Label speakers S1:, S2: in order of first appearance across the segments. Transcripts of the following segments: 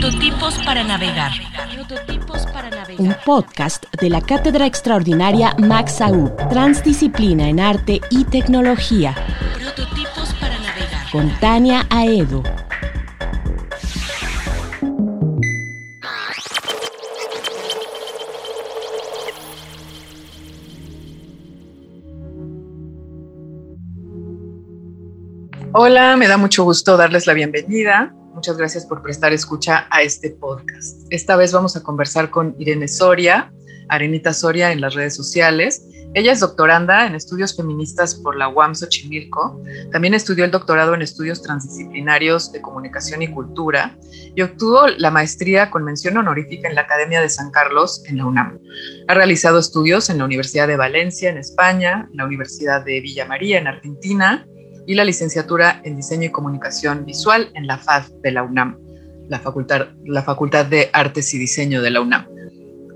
S1: Prototipos para navegar. Un podcast de la Cátedra Extraordinaria Max AU, Transdisciplina en Arte y Tecnología. Prototipos para navegar. Con Tania Aedo.
S2: Hola, me da mucho gusto darles la bienvenida. Muchas gracias por prestar escucha a este podcast. Esta vez vamos a conversar con Irene Soria, Arenita Soria en las redes sociales. Ella es doctoranda en estudios feministas por la UAM Xochimilco. También estudió el doctorado en estudios transdisciplinarios de comunicación y cultura y obtuvo la maestría con mención honorífica en la Academia de San Carlos en la UNAM. Ha realizado estudios en la Universidad de Valencia en España, la Universidad de Villa María en Argentina y la licenciatura en Diseño y Comunicación Visual en la FAD de la UNAM, la Facultad, la Facultad de Artes y Diseño de la UNAM.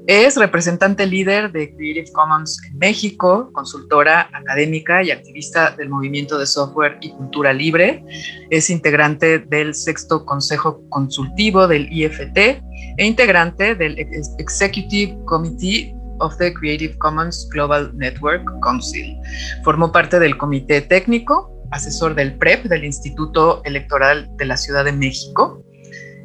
S2: Es representante líder de Creative Commons en México, consultora académica y activista del movimiento de software y cultura libre. Es integrante del sexto Consejo Consultivo del IFT e integrante del Executive Committee of the Creative Commons Global Network Council. Formó parte del comité técnico asesor del PREP, del Instituto Electoral de la Ciudad de México.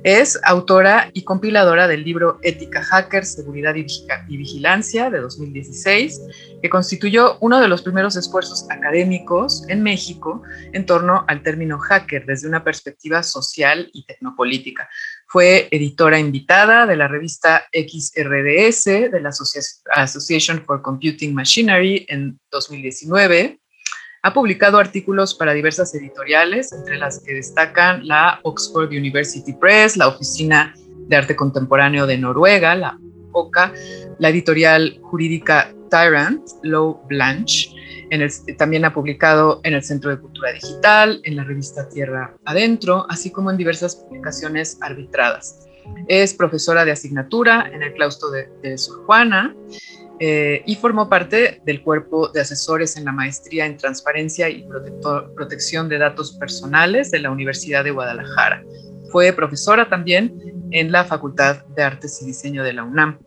S2: Es autora y compiladora del libro Ética Hacker, Seguridad y Vigilancia de 2016, que constituyó uno de los primeros esfuerzos académicos en México en torno al término hacker desde una perspectiva social y tecnopolítica. Fue editora invitada de la revista XRDS de la Association for Computing Machinery en 2019 ha publicado artículos para diversas editoriales, entre las que destacan la Oxford University Press, la Oficina de Arte Contemporáneo de Noruega, la OCA, la editorial jurídica Tyrant, Low Blanche. también ha publicado en el Centro de Cultura Digital, en la revista Tierra Adentro, así como en diversas publicaciones arbitradas. Es profesora de asignatura en el claustro de, de Sor Juana eh, y formó parte del cuerpo de asesores en la maestría en transparencia y protección de datos personales de la Universidad de Guadalajara. Fue profesora también en la Facultad de Artes y Diseño de la UNAM.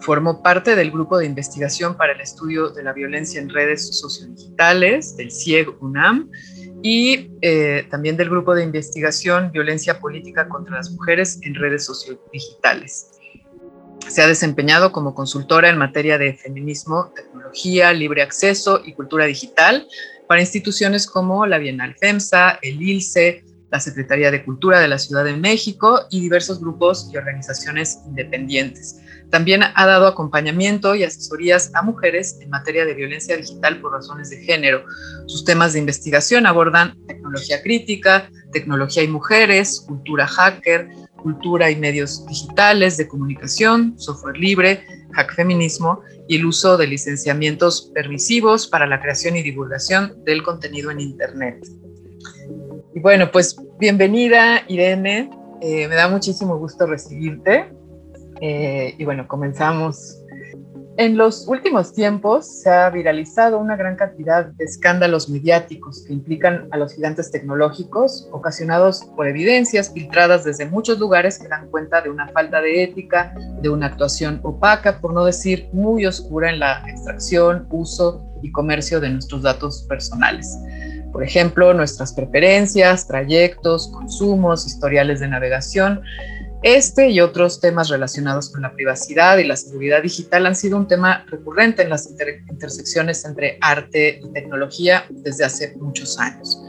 S2: Formó parte del grupo de investigación para el estudio de la violencia en redes sociodigitales del CIEG UNAM y eh, también del grupo de investigación Violencia Política contra las Mujeres en redes sociodigitales. Se ha desempeñado como consultora en materia de feminismo, tecnología, libre acceso y cultura digital para instituciones como la Bienal FEMSA, el ILCE, la Secretaría de Cultura de la Ciudad de México y diversos grupos y organizaciones independientes. También ha dado acompañamiento y asesorías a mujeres en materia de violencia digital por razones de género. Sus temas de investigación abordan tecnología crítica, tecnología y mujeres, cultura hacker, cultura y medios digitales, de comunicación, software libre, hack feminismo y el uso de licenciamientos permisivos para la creación y divulgación del contenido en Internet. Y bueno, pues bienvenida Irene, eh, me da muchísimo gusto recibirte. Eh, y bueno, comenzamos en los últimos tiempos se ha viralizado una gran cantidad de escándalos mediáticos que implican a los gigantes tecnológicos, ocasionados por evidencias filtradas desde muchos lugares que dan cuenta de una falta de ética, de una actuación opaca, por no decir muy oscura en la extracción, uso y comercio de nuestros datos personales. Por ejemplo, nuestras preferencias, trayectos, consumos, historiales de navegación este y otros temas relacionados con la privacidad y la seguridad digital han sido un tema recurrente en las intersecciones entre arte y tecnología desde hace muchos años.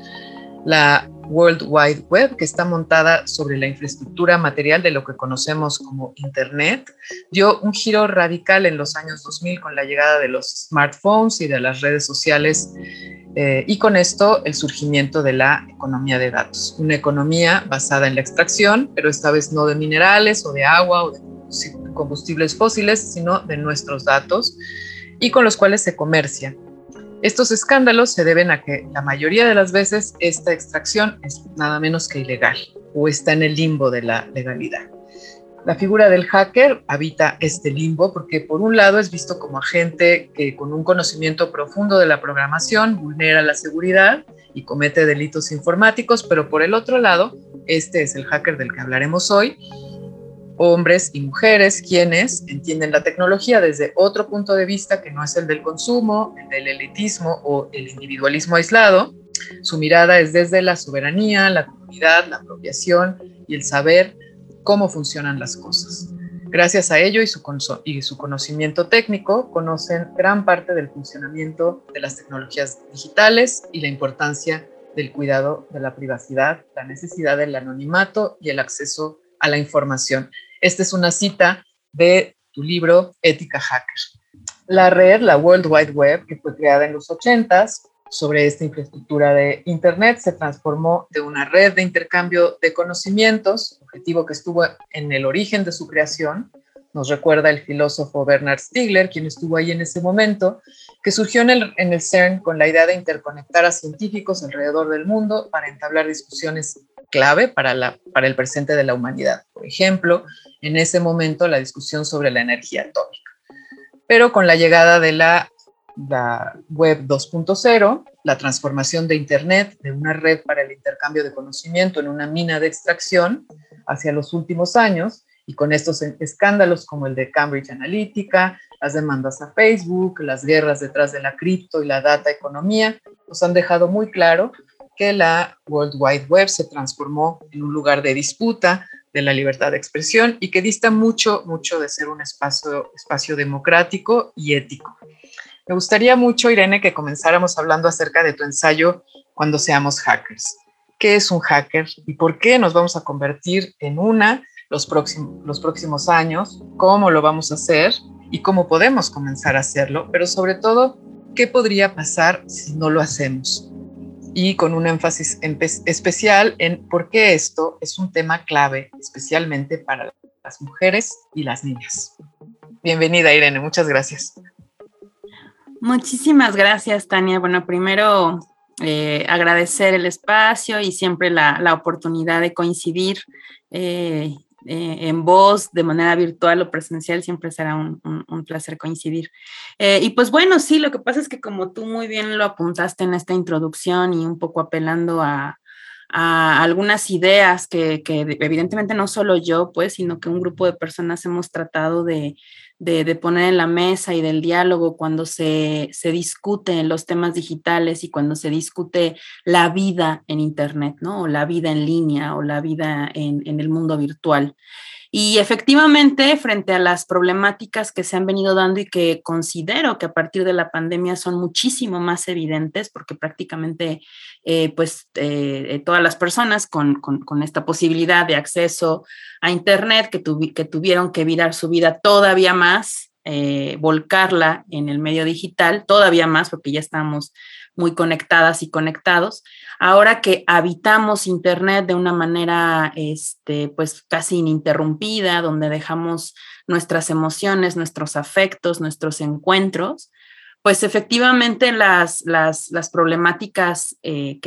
S2: World Wide Web, que está montada sobre la infraestructura material de lo que conocemos como Internet, dio un giro radical en los años 2000 con la llegada de los smartphones y de las redes sociales eh, y con esto el surgimiento de la economía de datos, una economía basada en la extracción, pero esta vez no de minerales o de agua o de combustibles fósiles, sino de nuestros datos y con los cuales se comercia. Estos escándalos se deben a que la mayoría de las veces esta extracción es nada menos que ilegal o está en el limbo de la legalidad. La figura del hacker habita este limbo porque por un lado es visto como agente que con un conocimiento profundo de la programación vulnera la seguridad y comete delitos informáticos, pero por el otro lado, este es el hacker del que hablaremos hoy, hombres y mujeres quienes entienden la tecnología desde otro punto de vista que no es el del consumo, el del elitismo o el individualismo aislado. Su mirada es desde la soberanía, la comunidad, la apropiación y el saber cómo funcionan las cosas. Gracias a ello y su, y su conocimiento técnico, conocen gran parte del funcionamiento de las tecnologías digitales y la importancia del cuidado de la privacidad, la necesidad del anonimato y el acceso a la información. Esta es una cita de tu libro Ética Hacker. La red, la World Wide Web, que fue creada en los 80s, sobre esta infraestructura de Internet se transformó de una red de intercambio de conocimientos, objetivo que estuvo en el origen de su creación, nos recuerda el filósofo Bernard Stiegler, quien estuvo ahí en ese momento, que surgió en el, en el CERN con la idea de interconectar a científicos alrededor del mundo para entablar discusiones clave para, la, para el presente de la humanidad. Por ejemplo, en ese momento la discusión sobre la energía atómica. Pero con la llegada de la la web 2.0, la transformación de Internet de una red para el intercambio de conocimiento en una mina de extracción hacia los últimos años y con estos escándalos como el de Cambridge Analytica, las demandas a Facebook, las guerras detrás de la cripto y la data economía, nos han dejado muy claro que la World Wide Web se transformó en un lugar de disputa de la libertad de expresión y que dista mucho, mucho de ser un espacio, espacio democrático y ético. Me gustaría mucho, Irene, que comenzáramos hablando acerca de tu ensayo Cuando seamos hackers. ¿Qué es un hacker y por qué nos vamos a convertir en una los próximos, los próximos años? ¿Cómo lo vamos a hacer y cómo podemos comenzar a hacerlo? Pero sobre todo, ¿qué podría pasar si no lo hacemos? Y con un énfasis especial en por qué esto es un tema clave, especialmente para las mujeres y las niñas. Bienvenida, Irene, muchas gracias.
S3: Muchísimas gracias, Tania. Bueno, primero eh, agradecer el espacio y siempre la, oportunidad de coincidir eh, eh, en voz de manera virtual o presencial, siempre será un, placer coincidir. y pues bueno, sí, lo que pasa es que como tú muy bien lo apuntaste en esta introducción y un poco apelando a, algunas ideas que, que, evidentemente no solo yo, pues, sino que un grupo de personas hemos tratado de, de, poner en la mesa y del diálogo cuando se, se discuten los temas digitales y cuando se discute la vida en Internet, ¿no? O la vida en línea o la vida en, en el mundo virtual. Y efectivamente, frente a las problemáticas que se han venido dando y que considero que a partir de la pandemia son muchísimo más evidentes, porque prácticamente eh, pues eh, todas las personas con, esta posibilidad de acceso a Internet que, que tuvieron que virar su vida todavía más, eh, volcarla en el medio digital, todavía más, porque ya estamos muy conectadas y conectados. Ahora que habitamos Internet de una manera, este, pues casi ininterrumpida, donde dejamos nuestras emociones, nuestros afectos, nuestros encuentros, pues efectivamente las, las, problemáticas eh,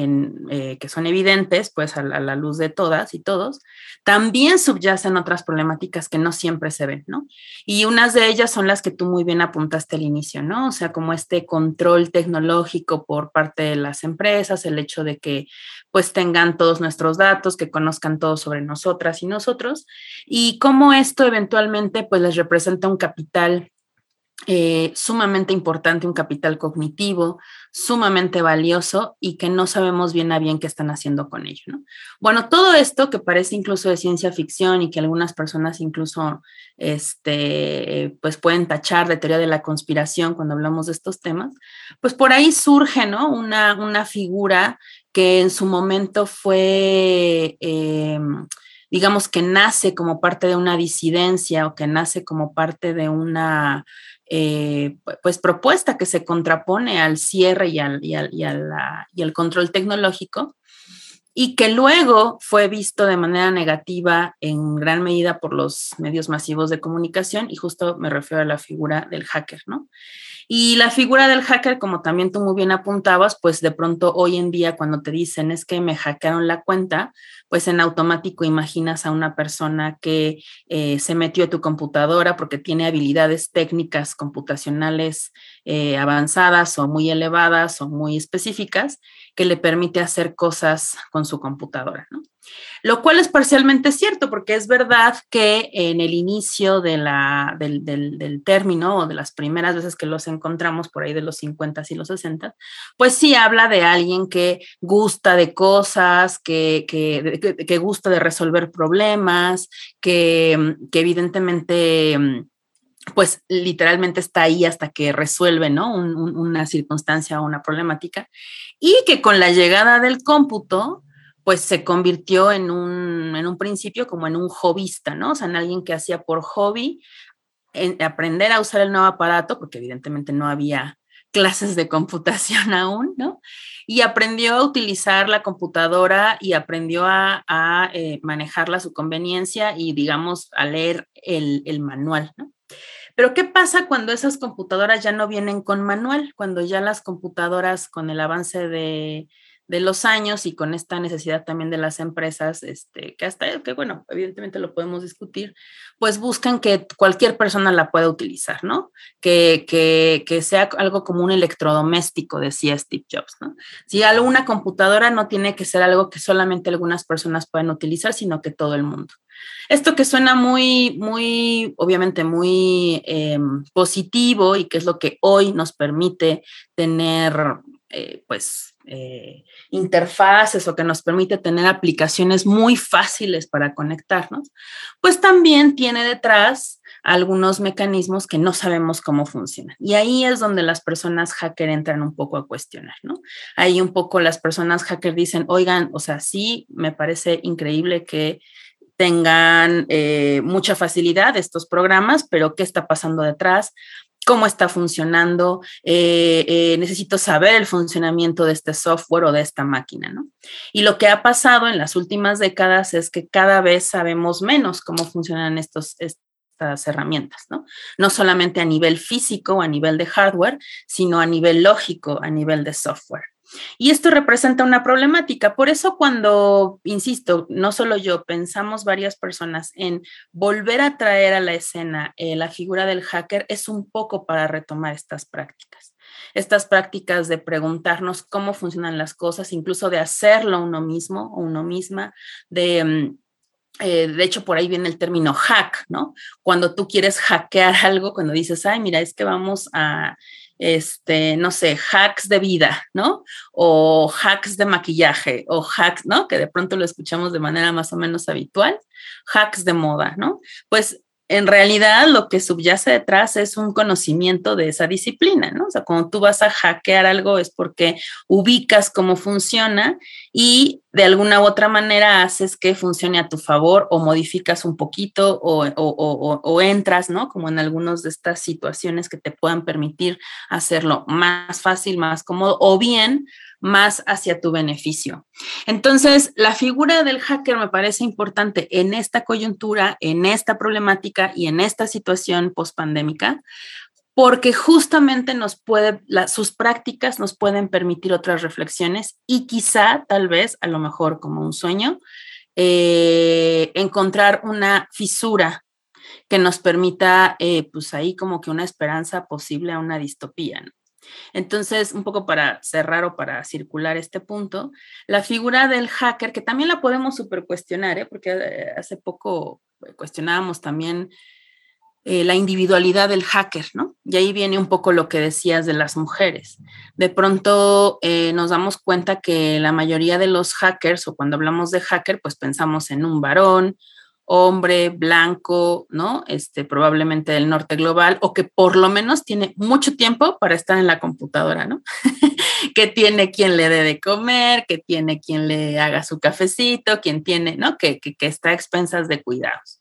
S3: eh, que, son evidentes, pues a la, luz de todas y todos, también subyacen otras problemáticas que no siempre se ven, ¿no? Y unas de ellas son las que tú muy bien apuntaste al inicio, ¿no? O sea, como este control tecnológico por parte de las empresas, el hecho de que pues tengan todos nuestros datos, que conozcan todo sobre nosotras y nosotros, y cómo esto eventualmente pues les representa un capital eh, sumamente importante, un capital cognitivo, sumamente valioso y que no sabemos bien a bien qué están haciendo con ello. ¿no? Bueno, todo esto que parece incluso de ciencia ficción y que algunas personas incluso este, pues pueden tachar de teoría de la conspiración cuando hablamos de estos temas, pues por ahí surge ¿no? una, una figura que en su momento fue... Em, digamos que nace como parte de una disidencia o que nace como parte de una eh, pues propuesta que se contrapone al cierre y al, y, al, control tecnológico y que luego fue visto de manera negativa en gran medida por los medios masivos de comunicación y justo me refiero a la figura del hacker, ¿no? Y la figura del hacker, como también tú muy bien apuntabas, pues de pronto hoy en día cuando te dicen es que me hackearon la cuenta, pues en automático imaginas a una persona que eh, se metió a tu computadora porque tiene habilidades técnicas computacionales eh, avanzadas o muy elevadas o muy específicas que le permite hacer cosas con su computadora, ¿no? Lo cual es parcialmente cierto, porque es verdad que en el inicio de la, del, término o de las primeras veces que los encontramos por ahí de los 50 y los 60, pues sí habla de alguien que gusta de cosas, que, que, gusta de resolver problemas, que, que evidentemente pues literalmente está ahí hasta que resuelve, ¿no? una circunstancia o una problemática, y que con la llegada del cómputo, pues se convirtió en un, en un principio como en un hobbyista, ¿no? O sea, en alguien que hacía por hobby en aprender a usar el nuevo aparato, porque evidentemente no había clases de computación aún, ¿no? Y aprendió a utilizar la computadora y aprendió a, eh, manejarla a su conveniencia y, digamos, a leer el, el manual, ¿no? Pero ¿qué pasa cuando esas computadoras ya no vienen con manual? Cuando ya las computadoras con el avance de, de los años y con esta necesidad también de las empresas, este, que hasta, que bueno, evidentemente lo podemos discutir, pues buscan que cualquier persona la pueda utilizar, ¿no? Que, que, que sea algo como un electrodoméstico, decía Steve Jobs, ¿no? Si alguna computadora no tiene que ser algo que solamente algunas personas pueden utilizar, sino que todo el mundo. Esto que suena muy, muy, obviamente muy em, positivo y que es lo que hoy nos permite tener, eh, pues, eh, interfaces o que nos permite tener aplicaciones muy fáciles para conectarnos, pues también tiene detrás algunos mecanismos que no sabemos cómo funcionan. Y ahí es donde las personas hacker entran un poco a cuestionar, ¿no? Ahí un poco las personas hacker dicen, oigan, o sea, sí, me parece increíble que tengan eh, mucha facilidad estos programas, pero ¿qué está pasando detrás? Cómo está funcionando, eh, eh, necesito saber el funcionamiento de este software o de esta máquina, ¿no? Y lo que ha pasado en las últimas décadas es que cada vez sabemos menos cómo funcionan estos, estas herramientas, ¿no? No solamente a nivel físico a nivel de hardware, sino a nivel lógico, a nivel de software. Y esto representa una problemática. Por eso cuando, insisto, no solo yo, pensamos varias personas en volver a traer a la escena eh, la figura del hacker, es un poco para retomar estas prácticas. Estas prácticas de preguntarnos cómo funcionan las cosas, incluso de hacerlo uno mismo o uno misma, de... Mm, eh, de hecho, por ahí viene el término hack, ¿no? Cuando tú quieres hackear algo, cuando dices, ay, mira, es que vamos a, este, no sé, hacks de vida, ¿no? O hacks de maquillaje, o hacks, ¿no? Que de pronto lo escuchamos de manera más o menos habitual, hacks de moda, ¿no? Pues en realidad lo que subyace detrás es un conocimiento de esa disciplina, ¿no? O sea, cuando tú vas a hackear algo es porque ubicas cómo funciona y de alguna u otra manera haces que funcione a tu favor o modificas un poquito o, o entras, ¿no? Como en algunas de estas situaciones que te puedan permitir hacerlo más fácil, más cómodo o bien más hacia tu beneficio. Entonces, la figura del hacker me parece importante en esta coyuntura, en esta problemática y en esta situación pospandémica, porque justamente sus prácticas nos pueden permitir otras reflexiones y quizá, tal vez, a lo mejor como un sueño, eh, encontrar una fisura que nos permita, eh, pues ahí como que una esperanza posible a una distopía. ¿no? Entonces, un poco para cerrar o para circular este punto, la figura del hacker, que también la podemos super cuestionar, ¿eh? porque eh, hace poco cuestionábamos también eh, la individualidad del hacker, ¿no? Y ahí viene un poco lo que decías de las mujeres. De pronto eh, nos damos cuenta que la mayoría de los hackers, o cuando hablamos de hacker, pues pensamos en un varón, hombre, blanco, ¿no? Este, probablemente del norte global, o que por lo menos tiene mucho tiempo para estar en la computadora, ¿no? que tiene quien le dé de comer, que tiene quien le haga su cafecito, quien tiene, ¿no? Que, que, que está a expensas de cuidados.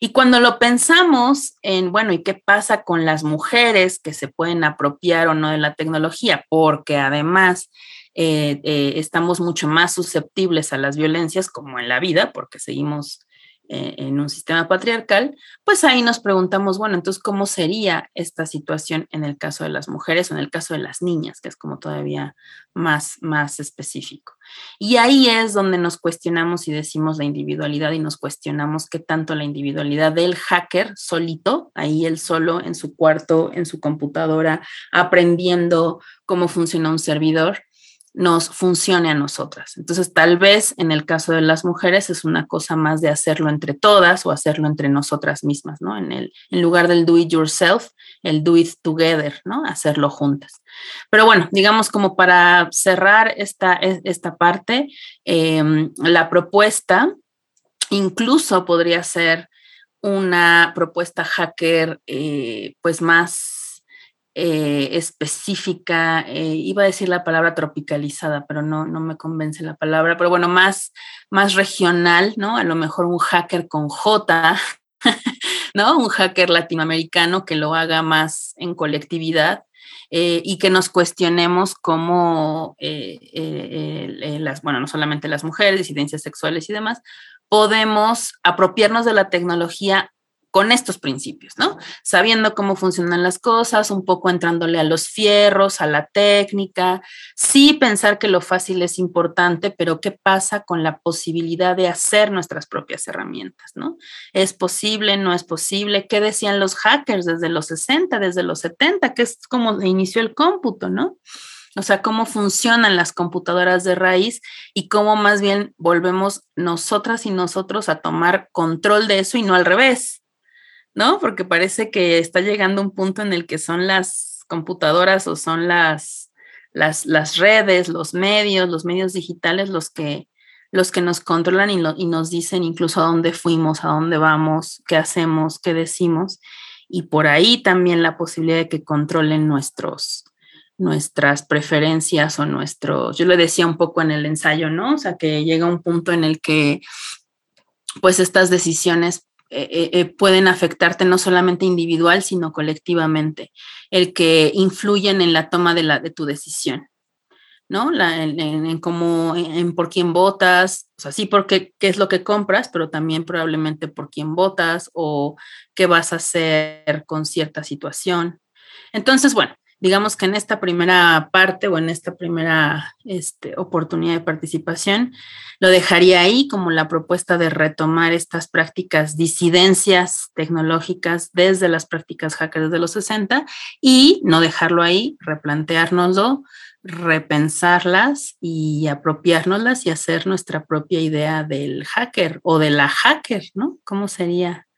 S3: Y cuando lo pensamos en, bueno, ¿y qué pasa con las mujeres que se pueden apropiar o no de la tecnología? Porque además eh, eh, estamos mucho más susceptibles a las violencias como en la vida, porque seguimos en un sistema patriarcal, pues ahí nos preguntamos, bueno, entonces, ¿cómo sería esta situación en el caso de las mujeres o en el caso de las niñas, que es como todavía más, más específico? Y ahí es donde nos cuestionamos y decimos la individualidad y nos cuestionamos qué tanto la individualidad del hacker solito, ahí él solo en su cuarto, en su computadora, aprendiendo cómo funciona un servidor, nos funcione a nosotras. Entonces, tal vez en el caso de las mujeres es una cosa más de hacerlo entre todas o hacerlo entre nosotras mismas, ¿no? En, el, en lugar del do it yourself, el do it together, ¿no? Hacerlo juntas. Pero bueno, digamos como para cerrar esta, esta parte, em, la propuesta incluso podría ser una propuesta hacker eh, pues más eh, específica, eh, iba a decir la palabra tropicalizada, pero no, no me convence la palabra, pero bueno, más, más regional, ¿no? A lo mejor un hacker con J, ¿no? Un hacker latinoamericano que lo haga más en colectividad. Eh, y que nos cuestionemos cómo las, bueno, no solamente las mujeres, disidencias sexuales y demás, podemos apropiarnos de la tecnología con estos principios, ¿no? Sabiendo cómo funcionan las cosas, un poco entrándole a los fierros, a la técnica, sí pensar que lo fácil es importante, pero ¿qué pasa con la posibilidad de hacer nuestras propias herramientas, ¿no? ¿Es posible, no es posible? ¿Qué decían los hackers desde los 60, desde los 70, que es como inició el cómputo, ¿no? O sea, cómo funcionan las computadoras de raíz y cómo más bien volvemos nosotras y nosotros a tomar control de eso y no al revés. ¿No? Porque parece que está llegando un punto en el que son las computadoras o son las, las, redes, los medios, los medios digitales los que, los que nos controlan y, y, nos dicen incluso a dónde fuimos, a dónde vamos, qué hacemos, qué decimos. Y por ahí también la posibilidad de que controlen nuestros, nuestras preferencias o nuestros, yo le decía un poco en el ensayo, ¿no? O sea, que llega un punto en el que pues estas decisiones eh, eh, eh, pueden afectarte no solamente individual, sino colectivamente, el que influyen en la toma de, la, de tu decisión, ¿no? en, cómo, en, por quién votas, o sea, sí porque qué es lo que compras, pero también probablemente por quién votas o qué vas a hacer con cierta situación. Entonces, bueno, digamos que en esta primera parte o en esta primera este, oportunidad de participación, lo dejaría ahí como la propuesta de retomar estas prácticas, disidencias tecnológicas desde las prácticas hackers de los 60 y no dejarlo ahí, replanteárnoslo, repensarlas y apropiárnoslas y hacer nuestra propia idea del hacker o de la hacker, ¿no? ¿Cómo sería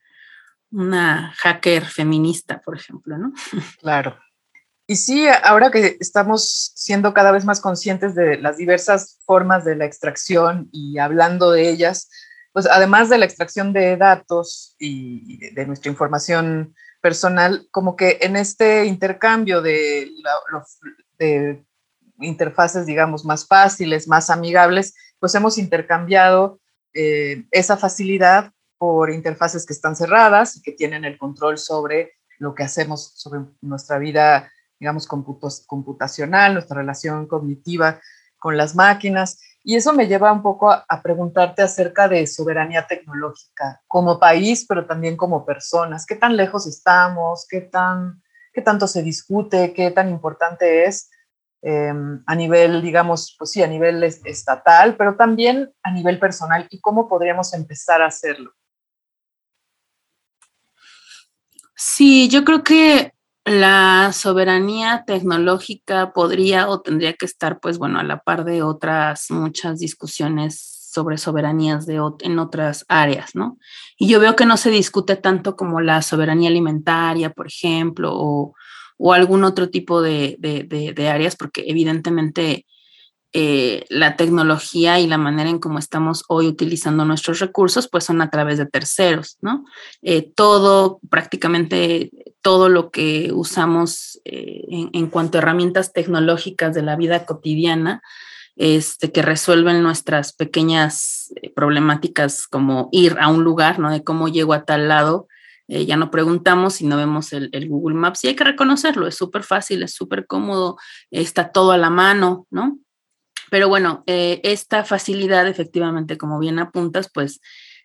S3: una hacker feminista, por ejemplo, ¿no?
S2: Claro. Y sí, ahora que estamos siendo cada vez más conscientes de las diversas formas de la extracción y hablando de ellas, pues además de la extracción de datos y de nuestra información personal, como que en este intercambio de, interfaces, digamos, más fáciles, más amigables, pues hemos intercambiado eh, esa facilidad por interfaces que están cerradas y que tienen el control sobre lo que hacemos, sobre nuestra vida digamos, computacional, nuestra relación cognitiva con las máquinas. Y eso me lleva un poco a, preguntarte acerca de soberanía tecnológica como país, pero también como personas. ¿Qué tan lejos estamos? ¿Qué, tan, qué tanto se discute? ¿Qué tan importante es em, a nivel, digamos, pues sí, a nivel estatal, pero también a nivel personal? ¿Y cómo podríamos empezar a hacerlo?
S3: Sí, yo creo que la soberanía tecnológica podría o tendría que estar, pues bueno, a la par de otras muchas discusiones sobre soberanías de, en otras áreas, ¿no? Y yo veo que no se discute tanto como la soberanía alimentaria, por ejemplo, o, algún otro tipo de, de áreas, porque evidentemente eh, la tecnología y la manera en cómo estamos hoy utilizando nuestros recursos, pues son a través de terceros, ¿no? Eh, todo, prácticamente todo lo que usamos eh, en, cuanto a herramientas tecnológicas de la vida cotidiana, este, que resuelven nuestras pequeñas problemáticas como ir a un lugar, ¿no? De cómo llego a tal lado, ya no preguntamos si no vemos el, el, Google Maps y hay que reconocerlo, es súper fácil, es súper cómodo, está todo a la mano, ¿no? Pero bueno, eh, esta facilidad, efectivamente, como bien apuntas, pues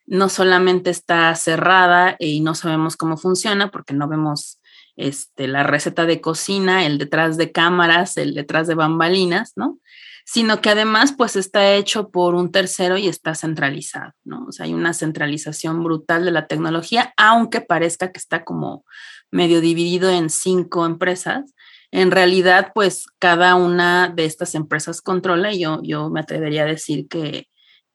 S3: no solamente está cerrada y no sabemos cómo funciona porque no vemos este, la receta de cocina, el detrás de cámaras, el detrás de bambalinas, ¿no? Sino que además, pues está hecho por un tercero y está centralizado, ¿no? O sea, hay una centralización brutal de la tecnología, aunque parezca que está como medio dividido en cinco empresas, en realidad, pues cada una de estas empresas controla y yo, yo me atrevería a decir que,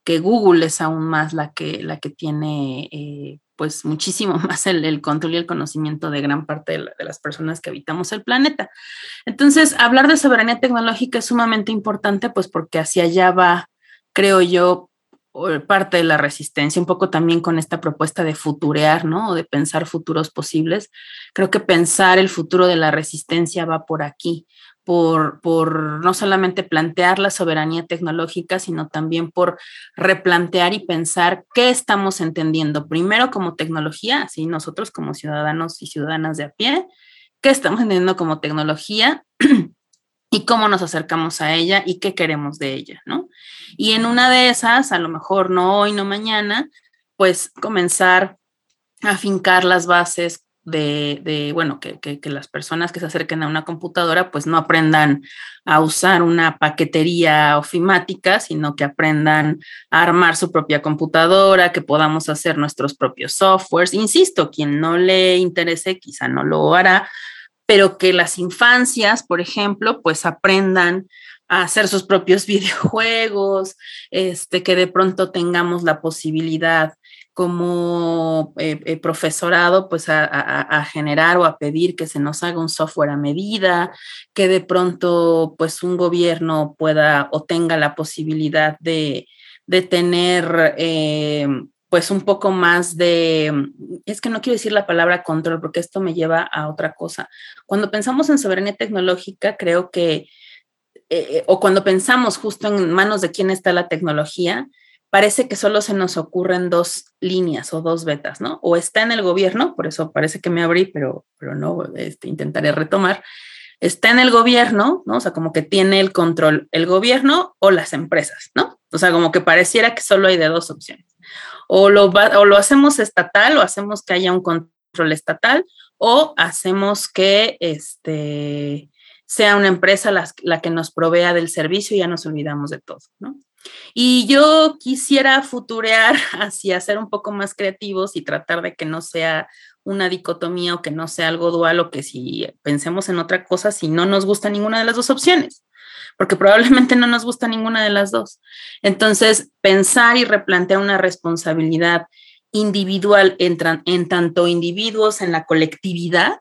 S3: que Google es aún más la que, la que tiene eh, pues muchísimo más el, control y el conocimiento de gran parte de, de, las personas que habitamos el planeta. Entonces, hablar de soberanía tecnológica es sumamente importante, pues porque hacia allá va, creo yo, parte de la resistencia, un poco también con esta propuesta de futurear, ¿no? O de pensar futuros posibles. Creo que pensar el futuro de la resistencia va por aquí, por, no solamente plantear la soberanía tecnológica, sino también por replantear y pensar qué estamos entendiendo, primero como tecnología, así nosotros como ciudadanos y ciudadanas de a pie, qué estamos entendiendo como tecnología y cómo nos acercamos a ella y qué queremos de ella, ¿no? Y en una de esas, a lo mejor no hoy, no mañana, pues comenzar a fincar las bases de, bueno, que, que, las personas que se acerquen a una computadora pues no aprendan a usar una paquetería ofimática, sino que aprendan a armar su propia computadora, que podamos hacer nuestros propios softwares. Insisto, quien no le interese quizá no lo hará, pero que las infancias, por ejemplo, pues aprendan a hacer sus propios videojuegos, este, que de pronto tengamos la posibilidad como eh, eh, profesorado, pues a, generar o a pedir que se nos haga un software a medida, que de pronto pues un gobierno pueda o tenga la posibilidad de, tener eh, pues un poco más de, es que no quiero decir la palabra control porque esto me lleva a otra cosa. Cuando pensamos en soberanía tecnológica, creo que, eh, o cuando pensamos justo en manos de quién está la tecnología, parece que solo se nos ocurren dos líneas o dos vetas, ¿no? O está en el gobierno, por eso parece que me abrí, pero, pero no, este, intentaré retomar. Está en el gobierno, ¿no? O sea, como que tiene el control el gobierno o las empresas, ¿no? O sea, como que pareciera que solo hay de dos opciones o lo, o lo hacemos estatal o hacemos que haya un control estatal o hacemos que este, sea una empresa la, que nos provea del servicio y ya nos olvidamos de todo, ¿no? Y yo quisiera futurear hacia ser un poco más creativos y tratar de que no sea una dicotomía o que no sea algo dual o que si pensemos en otra cosa, si no nos gusta ninguna de las dos opciones porque probablemente no nos gusta ninguna de las dos. Entonces, pensar y replantear una responsabilidad individual en, en tanto individuos en la colectividad,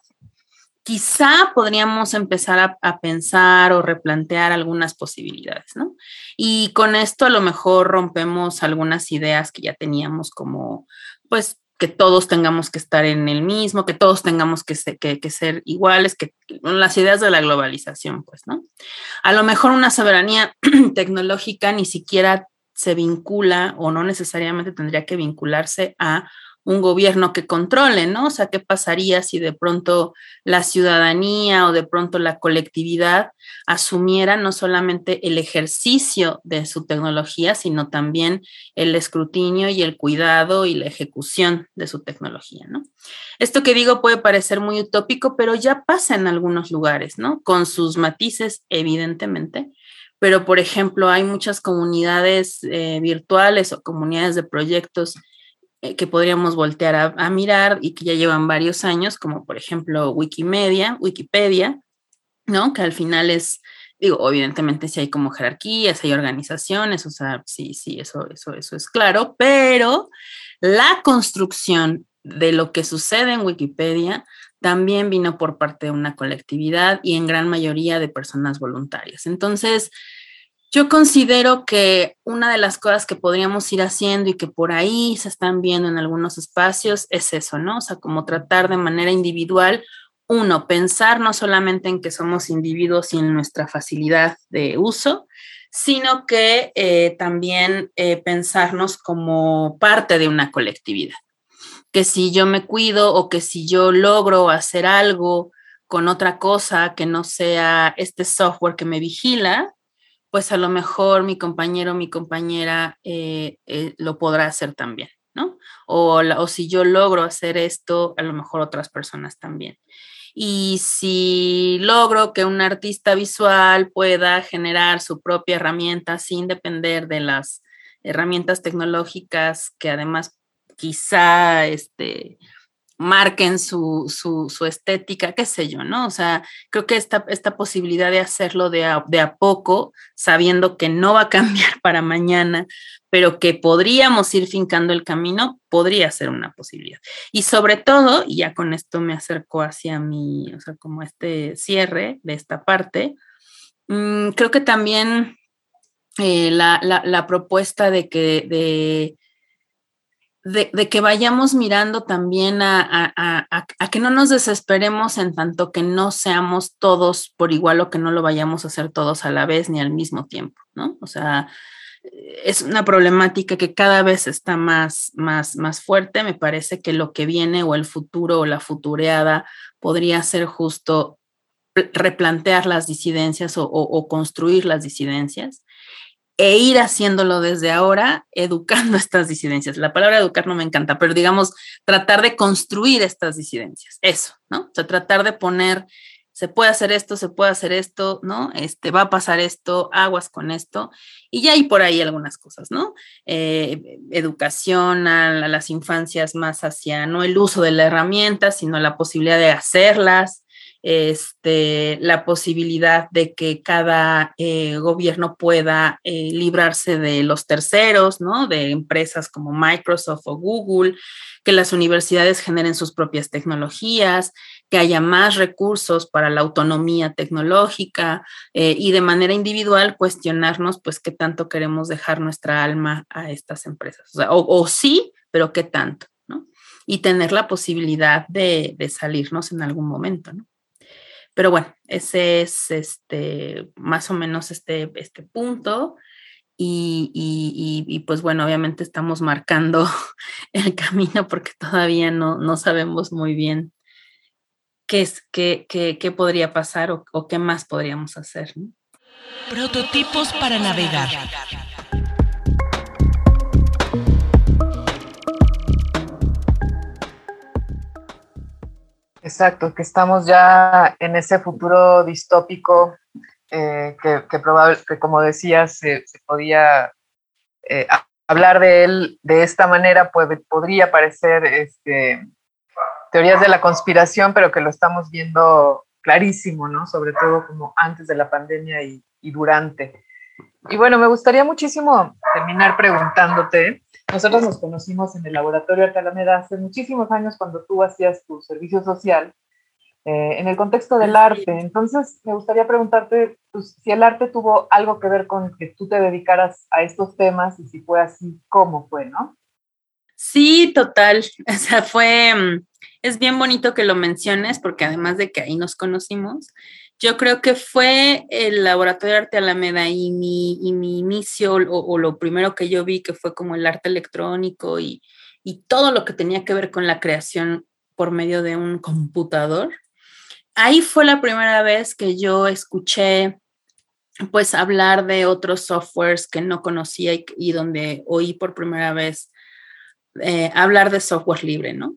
S3: quizá podríamos empezar a, a, pensar o replantear algunas posibilidades, ¿no? Y con esto a lo mejor rompemos algunas ideas que ya teníamos como, pues, que todos tengamos que estar en el mismo, que todos tengamos que, que, ser iguales, que las ideas de la globalización, pues, ¿no? A lo mejor una soberanía tecnológica ni siquiera se vincula o no necesariamente tendría que vincularse a un gobierno que controle, ¿no? O sea, ¿qué pasaría si de pronto la ciudadanía o de pronto la colectividad asumiera no solamente el ejercicio de su tecnología, sino también el escrutinio y el cuidado y la ejecución de su tecnología, ¿no? Esto que digo puede parecer muy utópico, pero ya pasa en algunos lugares, ¿no? Con sus matices, evidentemente, pero por ejemplo, hay muchas comunidades eh, virtuales o comunidades de proyectos que podríamos voltear a, mirar y que ya llevan varios años, como por ejemplo Wikimedia, Wikipedia, ¿no? Que al final es digo, evidentemente si hay como jerarquías, hay organizaciones, o sea, sí, sí, eso, eso, eso es claro, pero la construcción de lo que sucede en Wikipedia también vino por parte de una colectividad y en gran mayoría de personas voluntarias. Entonces, yo considero que una de las cosas que podríamos ir haciendo y que por ahí se están viendo en algunos espacios es eso, ¿no? O sea, como tratar de manera individual, uno, pensar no solamente en que somos individuos y en nuestra facilidad de uso, sino que eh, también eh, pensarnos como parte de una colectividad que si yo me cuido o que si yo logro hacer algo con otra cosa que no sea este software que me vigila, pues a lo mejor mi compañero mi compañera eh, eh, lo podrá hacer también, ¿no? O, o si yo logro hacer esto, a lo mejor otras personas también. Y si logro que un artista visual pueda generar su propia herramienta sin depender de las herramientas tecnológicas que además quizá este, marquen su, su, estética, qué sé yo, ¿no? O sea, creo que esta, esta posibilidad de hacerlo de a, de a poco, sabiendo que no va a cambiar para mañana, pero que podríamos ir fincando el camino, podría ser una posibilidad. Y sobre todo, y ya con esto me acerco hacia mi, o sea, como este cierre de esta parte, mm, creo que también eh, la, la, propuesta de que de de, que vayamos mirando también a, que no nos desesperemos en tanto que no seamos todos por igual o que no lo vayamos a hacer todos a la vez ni al mismo tiempo, ¿no? O sea, es una problemática que cada vez está más, más, más fuerte. Me parece que lo que viene o el futuro o la futureada podría ser justo replantear las disidencias o construir las disidencias e ir haciéndolo desde ahora, educando estas disidencias. La palabra educar no me encanta, pero digamos, tratar de construir estas disidencias, eso, ¿no? O sea, tratar de poner, se puede hacer esto, se puede hacer esto, ¿no? Este, va a pasar esto, aguas con esto, y ya hay por ahí algunas cosas, ¿no? Eh, educación a, a las infancias más hacia, no el uso de la herramienta, sino la posibilidad de hacerlas, este, la posibilidad de que cada eh, gobierno pueda eh, librarse de los terceros, ¿no? De empresas como Microsoft o Google, que las universidades generen sus propias tecnologías, que haya más recursos para la autonomía tecnológica eh, y de manera individual cuestionarnos, pues, qué tanto queremos dejar nuestra alma a estas empresas. O, sí, pero qué tanto, ¿no? Y tener la posibilidad de, de salirnos en algún momento, ¿no? Pero bueno, ese es este, más o menos este, este punto. Y, pues bueno, obviamente estamos marcando el camino porque todavía no, no sabemos muy bien qué, es, qué, qué, qué podría pasar o, o, qué más podríamos hacer.
S1: Prototipos para navegar.
S2: Exacto, que estamos ya en ese futuro distópico eh, que, que, que, como decías, se, podía eh, hablar de él de esta manera, podría parecer este, teorías de la conspiración, pero que lo estamos viendo clarísimo, ¿no? Sobre todo como antes de la pandemia y durante. Y bueno, me gustaría muchísimo terminar preguntándote nosotros nos conocimos en el laboratorio Alameda hace muchísimos años cuando tú hacías tu servicio social eh, en el contexto del arte. Entonces, me gustaría preguntarte pues, si el arte tuvo algo que ver con que tú te dedicaras a estos temas y si fue así, ¿cómo fue, no?
S3: Sí, total. O sea, fue, mm, es bien bonito que lo menciones porque además de que ahí nos conocimos, yo creo que fue el Laboratorio de Arte Alameda y mi, y mi inicio o, lo primero que yo vi que fue como el arte electrónico y, y todo lo que tenía que ver con la creación por medio de un computador. Ahí fue la primera vez que yo escuché pues hablar de otros softwares que no conocía y, donde oí por primera vez eh, hablar de software libre, ¿no?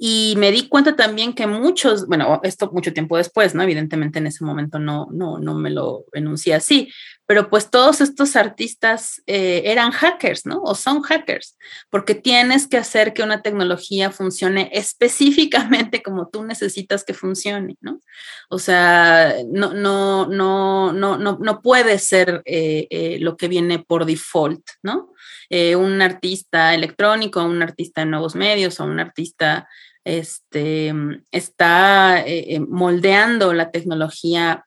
S3: Y me di cuenta también que muchos, bueno, esto mucho tiempo después, ¿no? Evidentemente en ese momento no, no, no me lo enuncié así, pero pues todos estos artistas eh, eran hackers, ¿no? O son hackers, porque tienes que hacer que una tecnología funcione específicamente como tú necesitas que funcione, ¿no? O sea, no, no, no, no, no, no puede ser eh, eh, lo que viene por default, ¿no? un artista electrónico, un artista de nuevos medios o un artista este, está eh, eh, moldeando la tecnología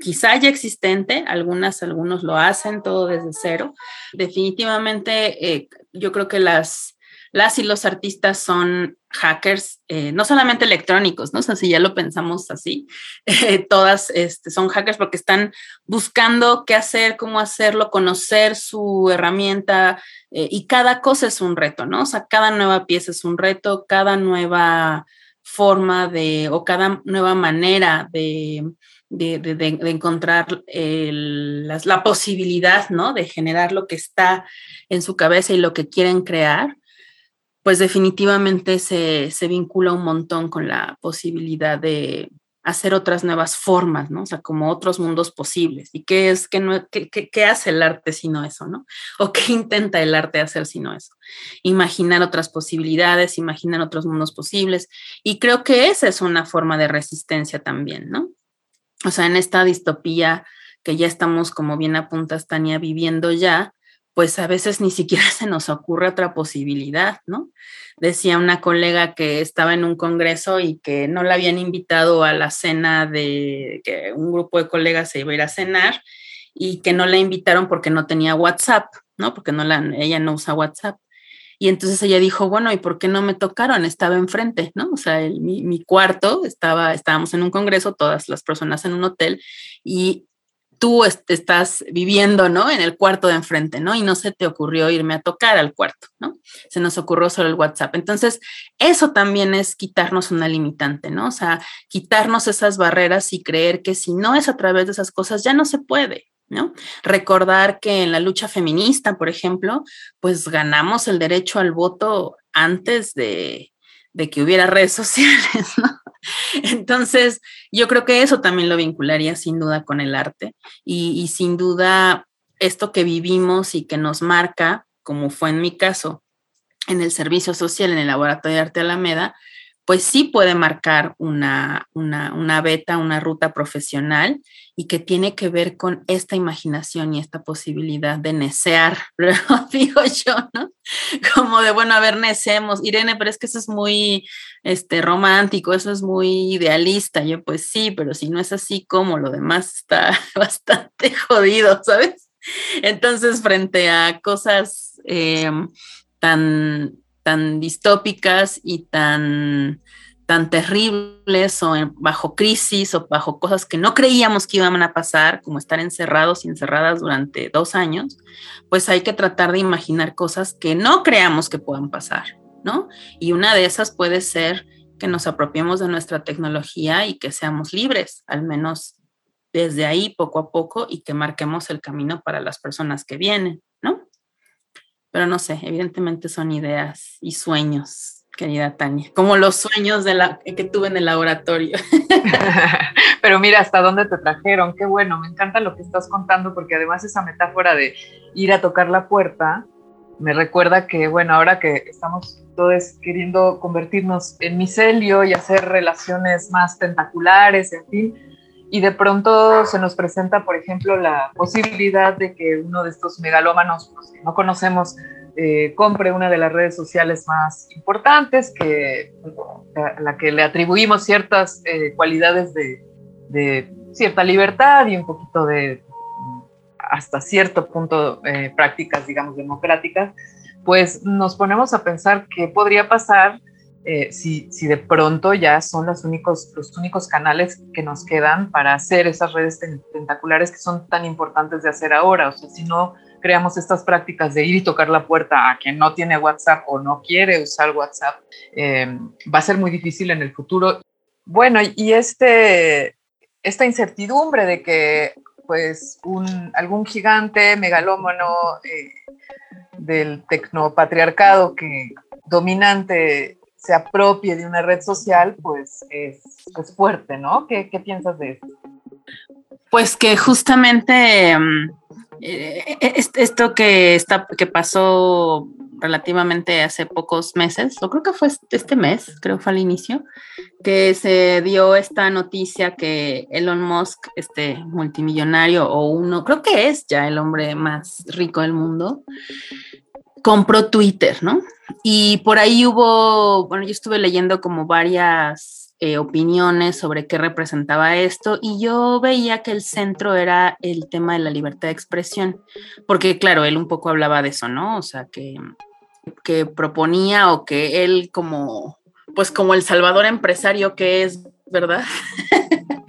S3: quizá ya existente, algunas, algunos lo hacen todo desde cero. Definitivamente, eh, yo creo que las, las y los artistas son hackers, eh, no solamente electrónicos, ¿no? O sea, si ya lo pensamos así, eh, todas este, son hackers porque están buscando qué hacer, cómo hacerlo, conocer su herramienta eh, y cada cosa es un reto, ¿no? O sea, cada nueva pieza es un reto, cada nueva forma de, o cada nueva manera de, de, encontrar la posibilidad, ¿no? De generar lo que está en su cabeza y lo que quieren crear pues definitivamente se, vincula un montón con la posibilidad de hacer otras nuevas formas, ¿no? O sea, como otros mundos posibles. ¿Y qué es, qué, no, qué, hace el arte sino eso, ¿no? ¿O qué intenta el arte hacer sino eso? Imaginar otras posibilidades, imaginar otros mundos posibles. Y creo que esa es una forma de resistencia también, ¿no? O sea, en esta distopía que ya estamos, como bien apuntas, Tania, viviendo ya, pues a veces ni siquiera se nos ocurre otra posibilidad, ¿no? Decía una colega que estaba en un congreso y que no la habían invitado a la cena de que un grupo de colegas se iba a ir a cenar y que no la invitaron porque no tenía WhatsApp, ¿no? Porque no la, ella no usa WhatsApp. Y entonces ella dijo, bueno, ¿y por qué no me tocaron? Estaba enfrente, ¿no? O sea, mi, mi, cuarto estaba, estábamos en un congreso, todas las personas en un hotel, y tú estás viviendo, ¿no? En el cuarto de enfrente, ¿no? Y no se te ocurrió irme a tocar al cuarto, ¿no? Se nos ocurrió solo el WhatsApp. Entonces, eso también es quitarnos una limitante, ¿no? O sea, quitarnos esas barreras y creer que si no es a través de esas cosas, ya no se puede, ¿no? Recordar que en la lucha feminista, por ejemplo, pues ganamos el derecho al voto antes de, de que hubiera redes sociales, ¿no? Entonces, yo creo que eso también lo vincularía sin duda con el arte y, sin duda esto que vivimos y que nos marca, como fue en mi caso, en el servicio social en el Laboratorio de Arte Alameda, pues sí puede marcar una, una, beta, una ruta profesional y que tiene que ver con esta imaginación y esta posibilidad de necear, digo yo, ¿no? Como de, bueno, a ver, necemos. Irene, pero es que eso es muy este, romántico, eso es muy idealista. Yo, pues sí, pero si no es así, como lo demás está bastante jodido, ¿sabes? Entonces, frente a cosas eh, tan tan distópicas y tan, tan terribles o bajo crisis o bajo cosas que no creíamos que iban a pasar, como estar encerrados y encerradas durante dos años, pues hay que tratar de imaginar cosas que no creamos que puedan pasar, ¿no? Y una de esas puede ser que nos apropiemos de nuestra tecnología y que seamos libres, al menos desde ahí poco a poco y que marquemos el camino para las personas que vienen. Pero no sé, evidentemente son ideas y sueños, querida Tania, como los sueños de la, que tuve en el laboratorio.
S2: Pero mira hasta dónde te trajeron, qué bueno, me encanta lo que estás contando porque además esa metáfora de ir a tocar la puerta me recuerda que, bueno, ahora que estamos todos queriendo convertirnos en micelio y hacer relaciones más tentaculares, en fin, y de pronto se nos presenta, por ejemplo, la posibilidad de que uno de estos megalómanos pues, que no conocemos eh, compre una de las redes sociales más importantes, que, a la que le atribuimos ciertas eh, cualidades de, cierta libertad y un poquito de, hasta cierto punto, eh, prácticas, digamos, democráticas, pues nos ponemos a pensar qué podría pasar eh, si, si, de pronto ya son los únicos, los únicos canales que nos quedan para hacer esas redes tentaculares que son tan importantes de hacer ahora. O sea, si no creamos estas prácticas de ir y tocar la puerta a quien no tiene WhatsApp o no quiere usar WhatsApp, eh, va a ser muy difícil en el futuro. Bueno, y este, esta incertidumbre de que pues un, algún gigante megalómano eh, del tecnopatriarcado que dominante se apropie de una red social, pues es, fuerte, ¿no? ¿Qué, piensas de eso?
S3: Pues que justamente mm, eh, esto que, está, que pasó relativamente hace pocos meses, o creo que fue este mes, creo fue al inicio, que se dio esta noticia que Elon Musk, este multimillonario o uno, creo que es ya el hombre más rico del mundo, compró Twitter, ¿no? Y por ahí hubo, bueno, yo estuve leyendo como varias eh, opiniones sobre qué representaba esto y yo veía que el centro era el tema de la libertad de expresión, porque claro, él un poco hablaba de eso, ¿no? O sea, que que proponía o que él como, pues como el salvador empresario que es, ¿verdad?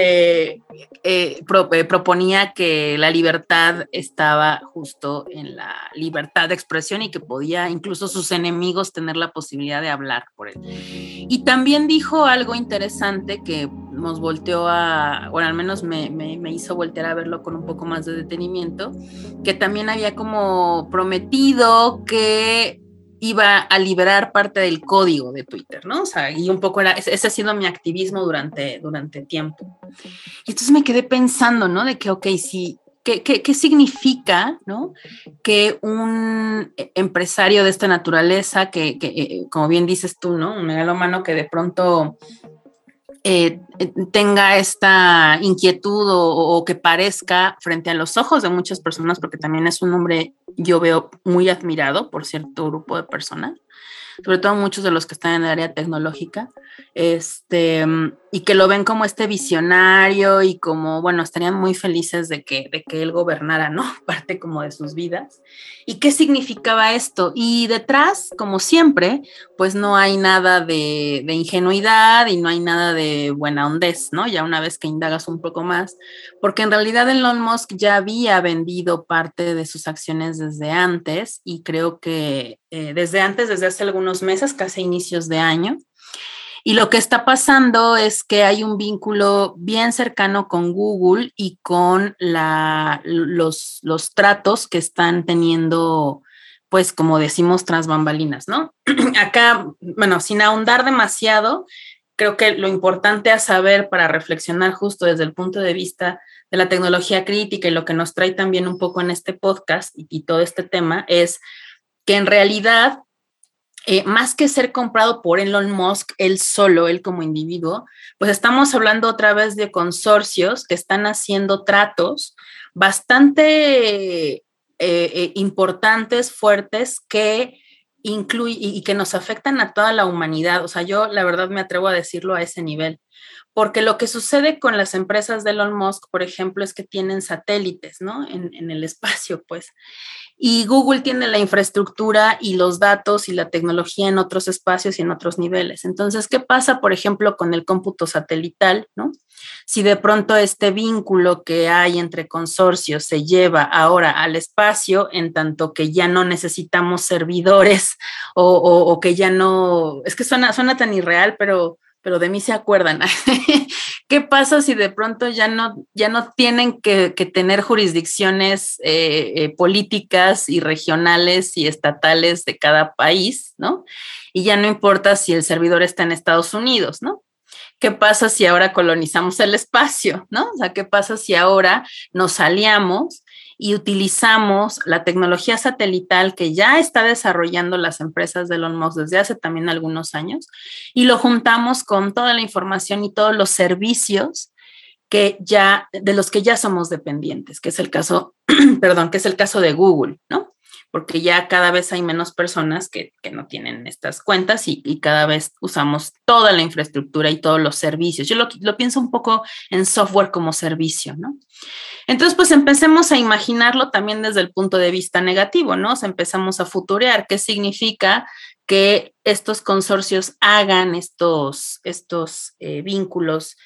S3: Eh, eh, eh, proponía que la libertad estaba justo en la libertad de expresión y que podía incluso sus enemigos tener la posibilidad de hablar por él. Y también dijo algo interesante que nos volteó a, bueno, al menos me, me hizo voltear a verlo con un poco más de detenimiento, que también había como prometido que iba a liberar parte del código de Twitter, ¿no? O sea, y un poco era, ese ha sido mi activismo durante, durante tiempo. Y entonces me quedé pensando, ¿no? De que, ok, sí, ¿qué, qué, significa, ¿no? Que un empresario de esta naturaleza, que, que eh, como bien dices tú, ¿no? Un megalomano que de pronto eh, tenga esta inquietud o, que parezca frente a los ojos de muchas personas, porque también es un hombre, yo veo muy admirado por cierto grupo de personas, sobre todo muchos de los que están en el área tecnológica, este, y que lo ven como este visionario y como, bueno, estarían muy felices de que, de que él gobernara, ¿no? Parte como de sus vidas. ¿Y qué significaba esto? Y detrás, como siempre, pues no hay nada de, ingenuidad y no hay nada de buena hondez, ¿no? Ya una vez que indagas un poco más, porque en realidad Elon Musk ya había vendido parte de sus acciones desde antes y creo que eh, desde antes, desde hace algunos meses, casi inicios de año. Y lo que está pasando es que hay un vínculo bien cercano con Google y con la, los, los tratos que están teniendo, pues como decimos, tras bambalinas, ¿no? Acá, bueno, sin ahondar demasiado, creo que lo importante a saber para reflexionar justo desde el punto de vista de la tecnología crítica y lo que nos trae también un poco en este podcast y todo este tema es que en realidad eh, más que ser comprado por Elon Musk, él solo, él como individuo, pues estamos hablando otra vez de consorcios que están haciendo tratos bastante eh, eh, importantes, fuertes, que incluyen y, y que nos afectan a toda la humanidad. O sea, yo la verdad me atrevo a decirlo a ese nivel porque lo que sucede con las empresas de Elon Musk, por ejemplo, es que tienen satélites, ¿no? En, el espacio, pues. Y Google tiene la infraestructura y los datos y la tecnología en otros espacios y en otros niveles. Entonces, ¿qué pasa, por ejemplo, con el cómputo satelital, ¿no? Si de pronto este vínculo que hay entre consorcios se lleva ahora al espacio, en tanto que ya no necesitamos servidores o, que ya no, es que suena tan irreal, pero pero de mí se acuerdan. ¿Qué pasa si de pronto ya no, ya no tienen que, tener jurisdicciones eh, eh, políticas y regionales y estatales de cada país, ¿no? Y ya no importa si el servidor está en Estados Unidos, ¿no? ¿Qué pasa si ahora colonizamos el espacio, ¿no? O sea, ¿qué pasa si ahora nos aliamos y utilizamos la tecnología satelital que ya está desarrollando las empresas de Elon Musk desde hace también algunos años y lo juntamos con toda la información y todos los servicios que ya de los que ya somos dependientes, que es el caso, perdón, que es el caso de Google, ¿no? Porque ya cada vez hay menos personas que, no tienen estas cuentas y, cada vez usamos toda la infraestructura y todos los servicios. Yo lo, lo pienso un poco en software como servicio, ¿no? Entonces, pues empecemos a imaginarlo también desde el punto de vista negativo, ¿no? O empezamos a futurear qué significa que estos consorcios hagan estos, estos eh, vínculos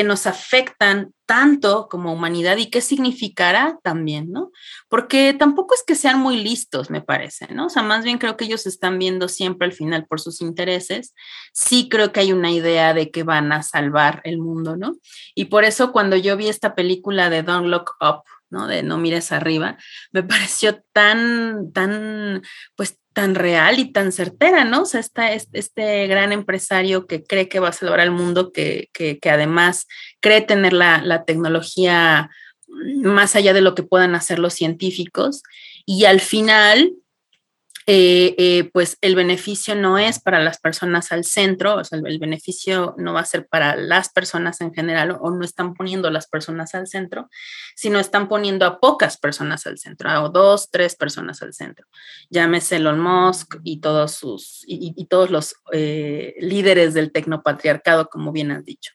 S3: que nos afectan tanto como humanidad y qué significará también, ¿no? Porque tampoco es que sean muy listos, me parece, ¿no? O sea, más bien creo que ellos están viendo siempre al final por sus intereses. Sí creo que hay una idea de que van a salvar el mundo, ¿no? Y por eso cuando yo vi esta película de Don't Look Up, ¿no? De No mires arriba, me pareció tan, tan, pues tan real y tan certera, ¿no? O sea, está este gran empresario que cree que va a salvar al mundo, que, además cree tener la, la, tecnología más allá de lo que puedan hacer los científicos, y al final eh, eh, pues el beneficio no es para las personas al centro, o sea, el, beneficio no va a ser para las personas en general o, no están poniendo las personas al centro, sino están poniendo a pocas personas al centro, a dos, tres personas al centro. Llámese Elon Musk y todos sus y, todos los eh, líderes del tecnopatriarcado, como bien has dicho.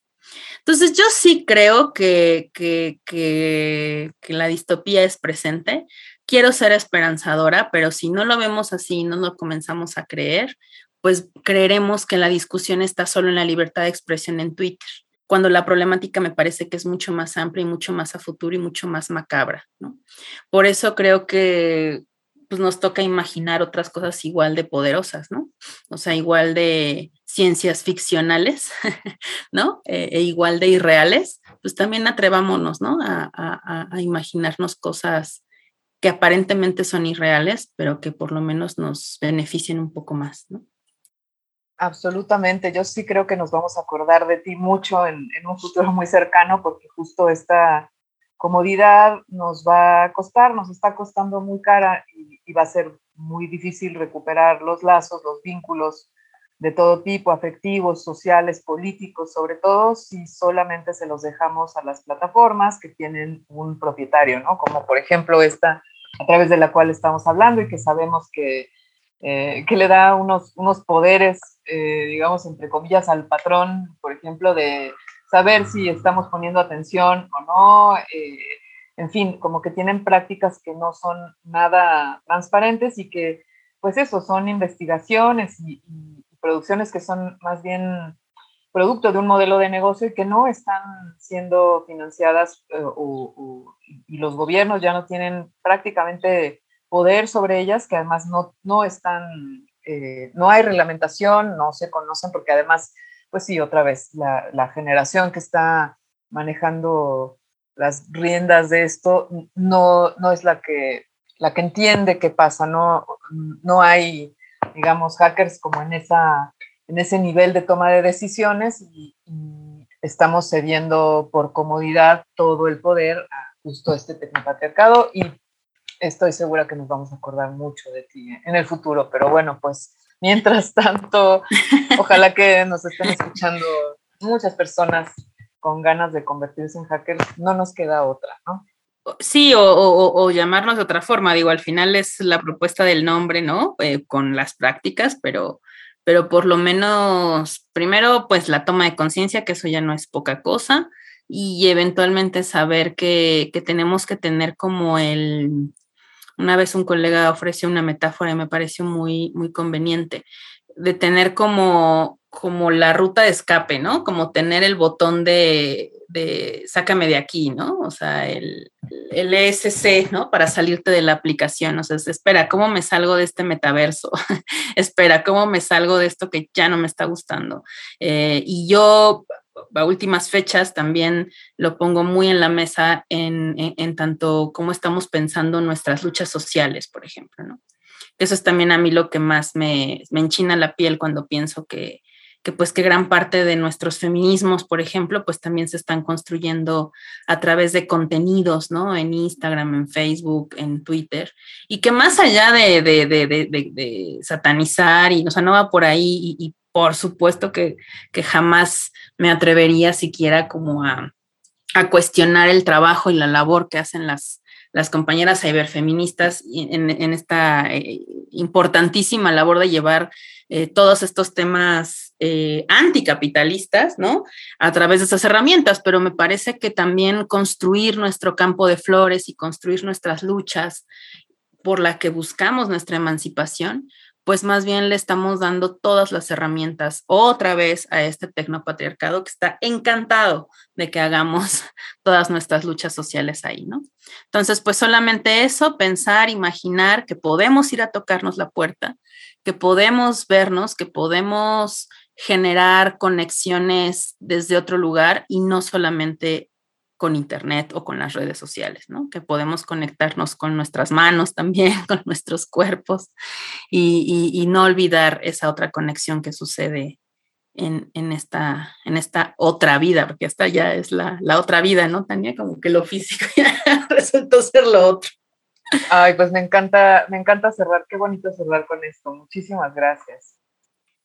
S3: Entonces, yo sí creo que, que, que, la distopía es presente quiero ser esperanzadora, pero si no lo vemos así, no lo comenzamos a creer, pues creeremos que la discusión está solo en la libertad de expresión en Twitter, cuando la problemática me parece que es mucho más amplia y mucho más a futuro y mucho más macabra, ¿no? Por eso creo que pues nos toca imaginar otras cosas igual de poderosas, ¿no? O sea, igual de ciencias ficcionales, ¿no? E, e igual de irreales, pues también atrevámonos, ¿no? A, a imaginarnos cosas que aparentemente son irreales, pero que por lo menos nos beneficien un poco más, ¿no?
S2: Absolutamente, yo sí creo que nos vamos a acordar de ti mucho en, un futuro muy cercano, porque justo esta comodidad nos va a costar, nos está costando muy cara y, y va a ser muy difícil recuperar los lazos, los vínculos de todo tipo, afectivos, sociales, políticos, sobre todo si solamente se los dejamos a las plataformas que tienen un propietario, ¿no? Como por ejemplo esta a través de la cual estamos hablando y que sabemos que, eh, que le da unos, unos poderes, eh, digamos, entre comillas, al patrón, por ejemplo, de saber si estamos poniendo atención o no. Eh, en fin, como que tienen prácticas que no son nada transparentes y que, pues eso, son investigaciones y, producciones que son más bien producto de un modelo de negocio y que no están siendo financiadas o, y los gobiernos ya no tienen prácticamente poder sobre ellas, que además no, no están, eh, no hay reglamentación, no se conocen, porque además, pues sí, otra vez, la, la, generación que está manejando las riendas de esto no, no es la que, la que entiende qué pasa, no, no hay, digamos, hackers como en, esa, en ese nivel de toma de decisiones y, y estamos cediendo por comodidad todo el poder a justo este tecnopatriarcado y estoy segura que nos vamos a acordar mucho de ti en el futuro, pero bueno, pues mientras tanto, ojalá que nos estén escuchando muchas personas con ganas de convertirse en hackers, no nos queda otra, ¿no?
S3: Sí, o, llamarnos de otra forma, digo, al final es la propuesta del nombre, ¿no? Eh, con las prácticas, pero, pero por lo menos, primero, pues la toma de conciencia, que eso ya no es poca cosa, y eventualmente saber que, tenemos que tener como el... Una vez un colega ofreció una metáfora y me pareció muy, muy conveniente, de tener como, como la ruta de escape, ¿no? Como tener el botón de, de sácame de aquí, ¿no? O sea, el, el ESC, ¿no? Para salirte de la aplicación. O sea, espera, ¿cómo me salgo de este metaverso? espera, ¿cómo me salgo de esto que ya no me está gustando? Eh, y yo a últimas fechas también lo pongo muy en la mesa en, tanto como estamos pensando nuestras luchas sociales, por ejemplo, ¿no? Eso es también a mí lo que más me, me enchina la piel cuando pienso que, que pues que gran parte de nuestros feminismos, por ejemplo, pues también se están construyendo a través de contenidos, ¿no? En Instagram, en Facebook, en Twitter, y que más allá de, de, de, satanizar y, no va por ahí y, por supuesto que, jamás me atrevería siquiera como a, cuestionar el trabajo y la labor que hacen las, las compañeras ciberfeministas en, en esta eh, importantísima labor de llevar eh, todos estos temas eh, anticapitalistas, ¿no? A través de esas herramientas, pero me parece que también construir nuestro campo de flores y construir nuestras luchas por la que buscamos nuestra emancipación, pues más bien le estamos dando todas las herramientas otra vez a este tecnopatriarcado que está encantado de que hagamos todas nuestras luchas sociales ahí, ¿no? Entonces, pues solamente eso, pensar, imaginar que podemos ir a tocarnos la puerta, que podemos vernos, que podemos generar conexiones desde otro lugar y no solamente con Internet o con las redes sociales, ¿no? Que podemos conectarnos con nuestras manos también, con nuestros cuerpos y, no olvidar esa otra conexión que sucede en, esta, en esta otra vida, porque esta ya es la, la otra vida, ¿no, Tania? Como que lo físico ya resultó ser lo otro.
S2: Ay, pues me encanta, me encanta cerrar, qué bonito cerrar con esto. Muchísimas gracias.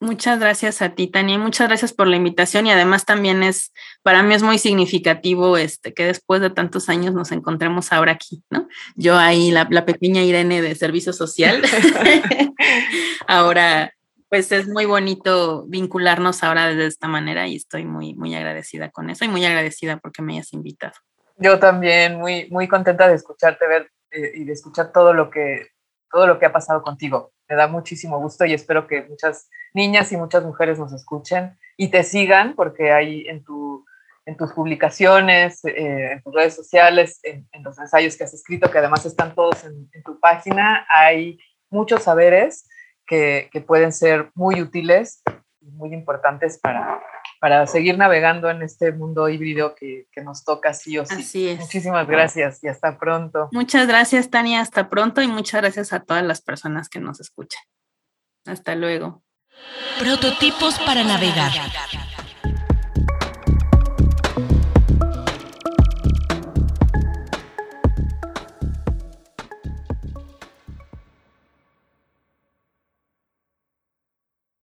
S3: Muchas gracias a ti, Tania, muchas gracias por la invitación y además también es, para mí es muy significativo este, que después de tantos años nos encontremos ahora aquí, ¿no? Yo ahí, la, la pequeña Irene de Servicio Social, ahora pues es muy bonito vincularnos ahora de esta manera y estoy muy, muy agradecida con eso y muy agradecida porque me hayas invitado.
S2: Yo también, muy, muy contenta de escucharte ver eh, y de escuchar todo lo que todo lo que ha pasado contigo. Me da muchísimo gusto y espero que muchas niñas y muchas mujeres nos escuchen y te sigan porque hay en, tu, en tus publicaciones, eh, en tus redes sociales, en, los ensayos que has escrito, que además están todos en, en tu página, hay muchos saberes que, que, pueden ser muy útiles y muy importantes para, para seguir navegando en este mundo híbrido que, que, nos toca sí o sí.
S3: Así es.
S2: Muchísimas gracias y hasta pronto.
S3: Muchas gracias, Tania, hasta pronto y muchas gracias a todas las personas que nos escuchan. Hasta luego.
S1: Prototipos para navegar.